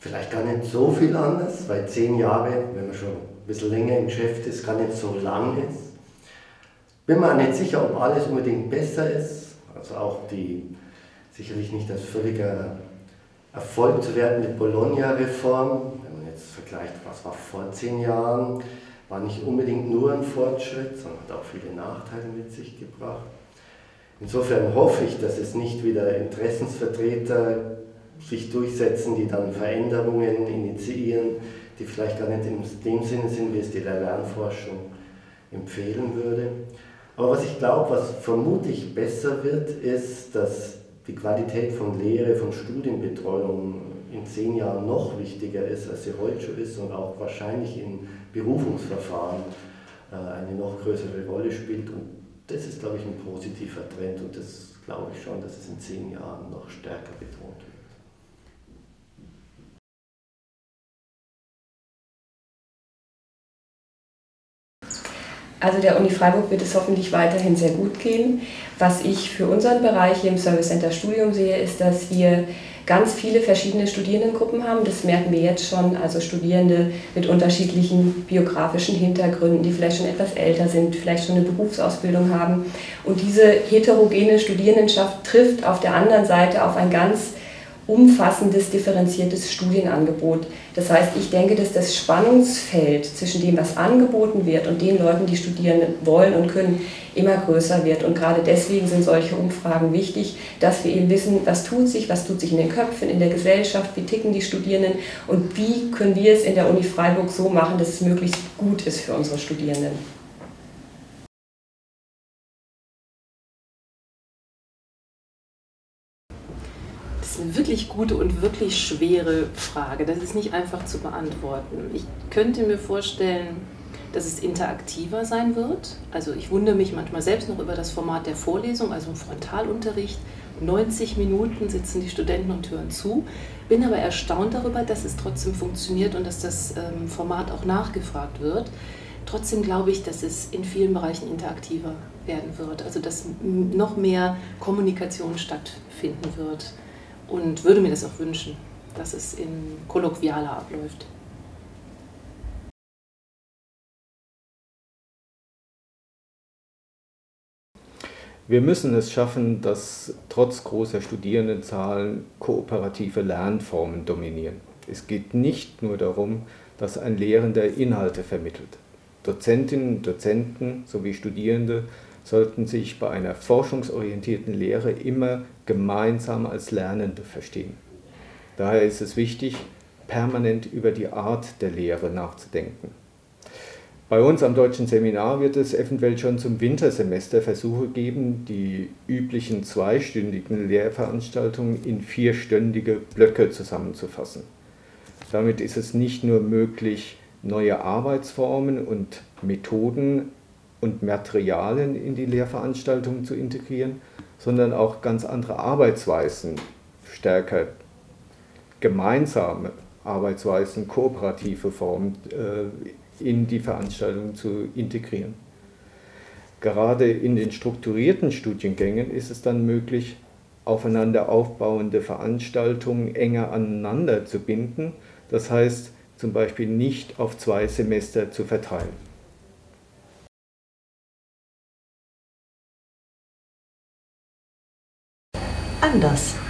vielleicht gar nicht so viel anders, weil zehn Jahre, wenn man schon ein bisschen länger im Geschäft ist, gar nicht so lang ist. Bin mir nicht sicher, ob alles unbedingt besser ist. Also auch die, sicherlich nicht als völliger Erfolg zu werden mit Bologna-Reform. Wenn man jetzt vergleicht, was war vor zehn Jahren, war nicht unbedingt nur ein Fortschritt, sondern hat auch viele Nachteile mit sich gebracht. Insofern hoffe ich, dass es nicht wieder Interessensvertreter sich durchsetzen, die dann Veränderungen initiieren, die vielleicht gar nicht in dem Sinne sind, wie es die Lernforschung empfehlen würde. Aber was ich glaube, was vermutlich besser wird, ist, dass die Qualität von Lehre, von Studienbetreuung in zehn Jahren noch wichtiger ist, als sie heute schon ist und auch wahrscheinlich in Berufungsverfahren äh, eine noch größere Rolle spielt. Und das ist, glaube ich, ein positiver Trend und das glaube ich schon, dass es in zehn Jahren noch stärker betont wird. Also der Uni Freiburg wird es hoffentlich weiterhin sehr gut gehen. Was ich für unseren Bereich hier im Service Center Studium sehe, ist, dass wir ganz viele verschiedene Studierendengruppen haben. Das merken wir jetzt schon. Also Studierende mit unterschiedlichen biografischen Hintergründen, die vielleicht schon etwas älter sind, vielleicht schon eine Berufsausbildung haben. Und diese heterogene Studierendenschaft trifft auf der anderen Seite auf ein ganz umfassendes, differenziertes Studienangebot. Das heißt, ich denke, dass das Spannungsfeld zwischen dem, was angeboten wird und den Leuten, die studieren wollen und können, immer größer wird. Und gerade deswegen sind solche Umfragen wichtig, dass wir eben wissen, was tut sich, was tut sich in den Köpfen, in der Gesellschaft, wie ticken die Studierenden und wie können wir es in der Uni Freiburg so machen, dass es möglichst gut ist für unsere Studierenden. Ist eine wirklich gute und wirklich schwere Frage. Das ist nicht einfach zu beantworten. Ich könnte mir vorstellen, dass es interaktiver sein wird. Also ich wundere mich manchmal selbst noch über das Format der Vorlesung, also im Frontalunterricht. 90 Minuten sitzen die Studenten und hören zu. Bin aber erstaunt darüber, dass es trotzdem funktioniert und dass das ähm, Format auch nachgefragt wird. Trotzdem glaube ich, dass es in vielen Bereichen interaktiver werden wird. Also dass noch mehr Kommunikation stattfinden wird und würde mir das auch wünschen, dass es in kolloquialer abläuft. Wir müssen es schaffen, dass trotz großer Studierendenzahlen kooperative Lernformen dominieren. Es geht nicht nur darum, dass ein Lehrender Inhalte vermittelt. Dozentinnen und Dozenten sowie Studierende sollten sich bei einer forschungsorientierten Lehre immer gemeinsam als Lernende verstehen. Daher ist es wichtig, permanent über die Art der Lehre nachzudenken. Bei uns am deutschen Seminar wird es eventuell schon zum Wintersemester Versuche geben, die üblichen zweistündigen Lehrveranstaltungen in vierstündige Blöcke zusammenzufassen. Damit ist es nicht nur möglich, neue Arbeitsformen und Methoden und Materialien in die Lehrveranstaltungen zu integrieren, sondern auch ganz andere Arbeitsweisen stärker gemeinsame Arbeitsweisen, kooperative Formen äh, in die Veranstaltung zu integrieren. Gerade in den strukturierten Studiengängen ist es dann möglich, aufeinander aufbauende Veranstaltungen enger aneinander zu binden, das heißt zum Beispiel nicht auf zwei Semester zu verteilen. Anders.